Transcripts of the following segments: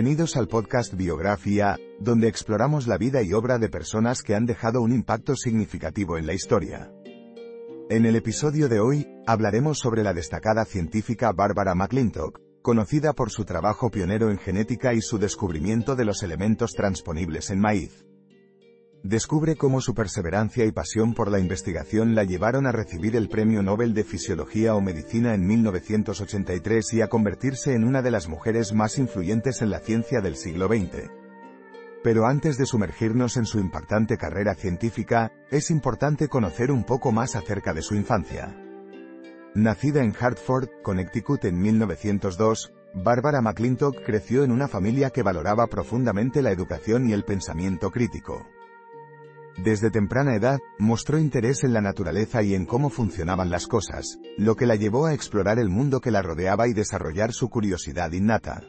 Bienvenidos al podcast Biografía, donde exploramos la vida y obra de personas que han dejado un impacto significativo en la historia. En el episodio de hoy, hablaremos sobre la destacada científica Barbara McClintock, conocida por su trabajo pionero en genética y su descubrimiento de los elementos transponibles en maíz. Descubre cómo su perseverancia y pasión por la investigación la llevaron a recibir el Premio Nobel de Fisiología o Medicina en 1983 y a convertirse en una de las mujeres más influyentes en la ciencia del siglo XX. Pero antes de sumergirnos en su impactante carrera científica, es importante conocer un poco más acerca de su infancia. Nacida en Hartford, Connecticut en 1902, Barbara McClintock creció en una familia que valoraba profundamente la educación y el pensamiento crítico. Desde temprana edad, mostró interés en la naturaleza y en cómo funcionaban las cosas, lo que la llevó a explorar el mundo que la rodeaba y desarrollar su curiosidad innata.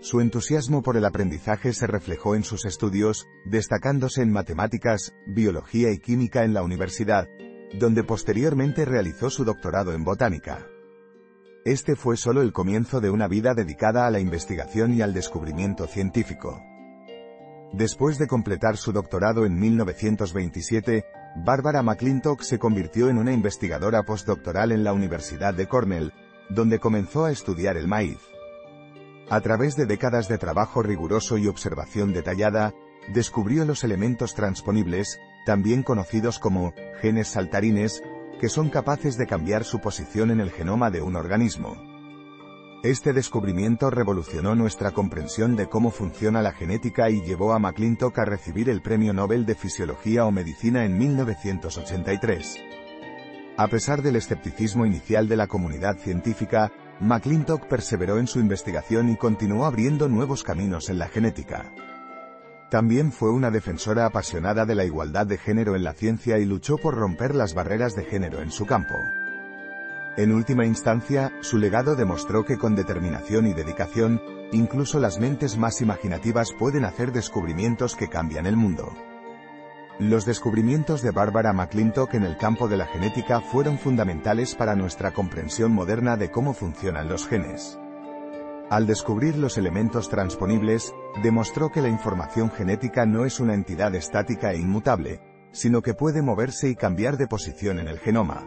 Su entusiasmo por el aprendizaje se reflejó en sus estudios, destacándose en matemáticas, biología y química en la universidad, donde posteriormente realizó su doctorado en botánica. Este fue solo el comienzo de una vida dedicada a la investigación y al descubrimiento científico. Después de completar su doctorado en 1927, Barbara McClintock se convirtió en una investigadora postdoctoral en la Universidad de Cornell, donde comenzó a estudiar el maíz. A través de décadas de trabajo riguroso y observación detallada, descubrió los elementos transponibles, también conocidos como genes saltarines, que son capaces de cambiar su posición en el genoma de un organismo. Este descubrimiento revolucionó nuestra comprensión de cómo funciona la genética y llevó a McClintock a recibir el Premio Nobel de Fisiología o Medicina en 1983. A pesar del escepticismo inicial de la comunidad científica, McClintock perseveró en su investigación y continuó abriendo nuevos caminos en la genética. También fue una defensora apasionada de la igualdad de género en la ciencia y luchó por romper las barreras de género en su campo. En última instancia, su legado demostró que con determinación y dedicación, incluso las mentes más imaginativas pueden hacer descubrimientos que cambian el mundo. Los descubrimientos de Barbara McClintock en el campo de la genética fueron fundamentales para nuestra comprensión moderna de cómo funcionan los genes. Al descubrir los elementos transponibles, demostró que la información genética no es una entidad estática e inmutable, sino que puede moverse y cambiar de posición en el genoma.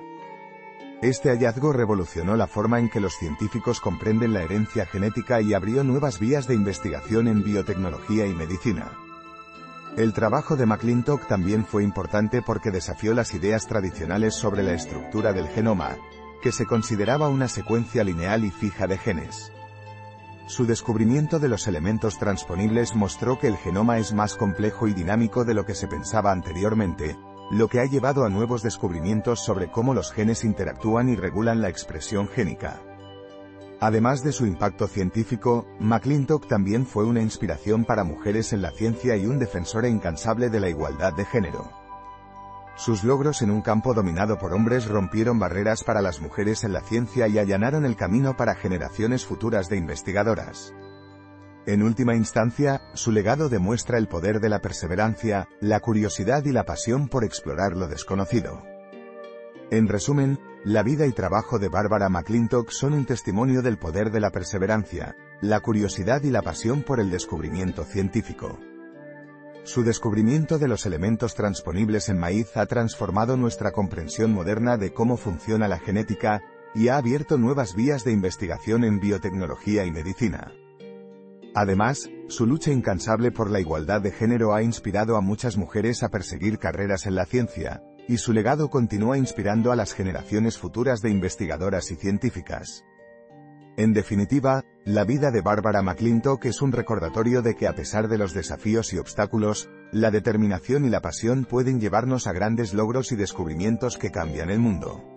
Este hallazgo revolucionó la forma en que los científicos comprenden la herencia genética y abrió nuevas vías de investigación en biotecnología y medicina. El trabajo de McClintock también fue importante porque desafió las ideas tradicionales sobre la estructura del genoma, que se consideraba una secuencia lineal y fija de genes. Su descubrimiento de los elementos transponibles mostró que el genoma es más complejo y dinámico de lo que se pensaba anteriormente, lo que ha llevado a nuevos descubrimientos sobre cómo los genes interactúan y regulan la expresión génica. Además de su impacto científico, McClintock también fue una inspiración para mujeres en la ciencia y un defensor incansable de la igualdad de género. Sus logros en un campo dominado por hombres rompieron barreras para las mujeres en la ciencia y allanaron el camino para generaciones futuras de investigadoras. En última instancia, su legado demuestra el poder de la perseverancia, la curiosidad y la pasión por explorar lo desconocido. En resumen, la vida y trabajo de Barbara McClintock son un testimonio del poder de la perseverancia, la curiosidad y la pasión por el descubrimiento científico. Su descubrimiento de los elementos transponibles en maíz ha transformado nuestra comprensión moderna de cómo funciona la genética, y ha abierto nuevas vías de investigación en biotecnología y medicina. Además, su lucha incansable por la igualdad de género ha inspirado a muchas mujeres a perseguir carreras en la ciencia, y su legado continúa inspirando a las generaciones futuras de investigadoras y científicas. En definitiva, la vida de Barbara McClintock es un recordatorio de que a pesar de los desafíos y obstáculos, la determinación y la pasión pueden llevarnos a grandes logros y descubrimientos que cambian el mundo.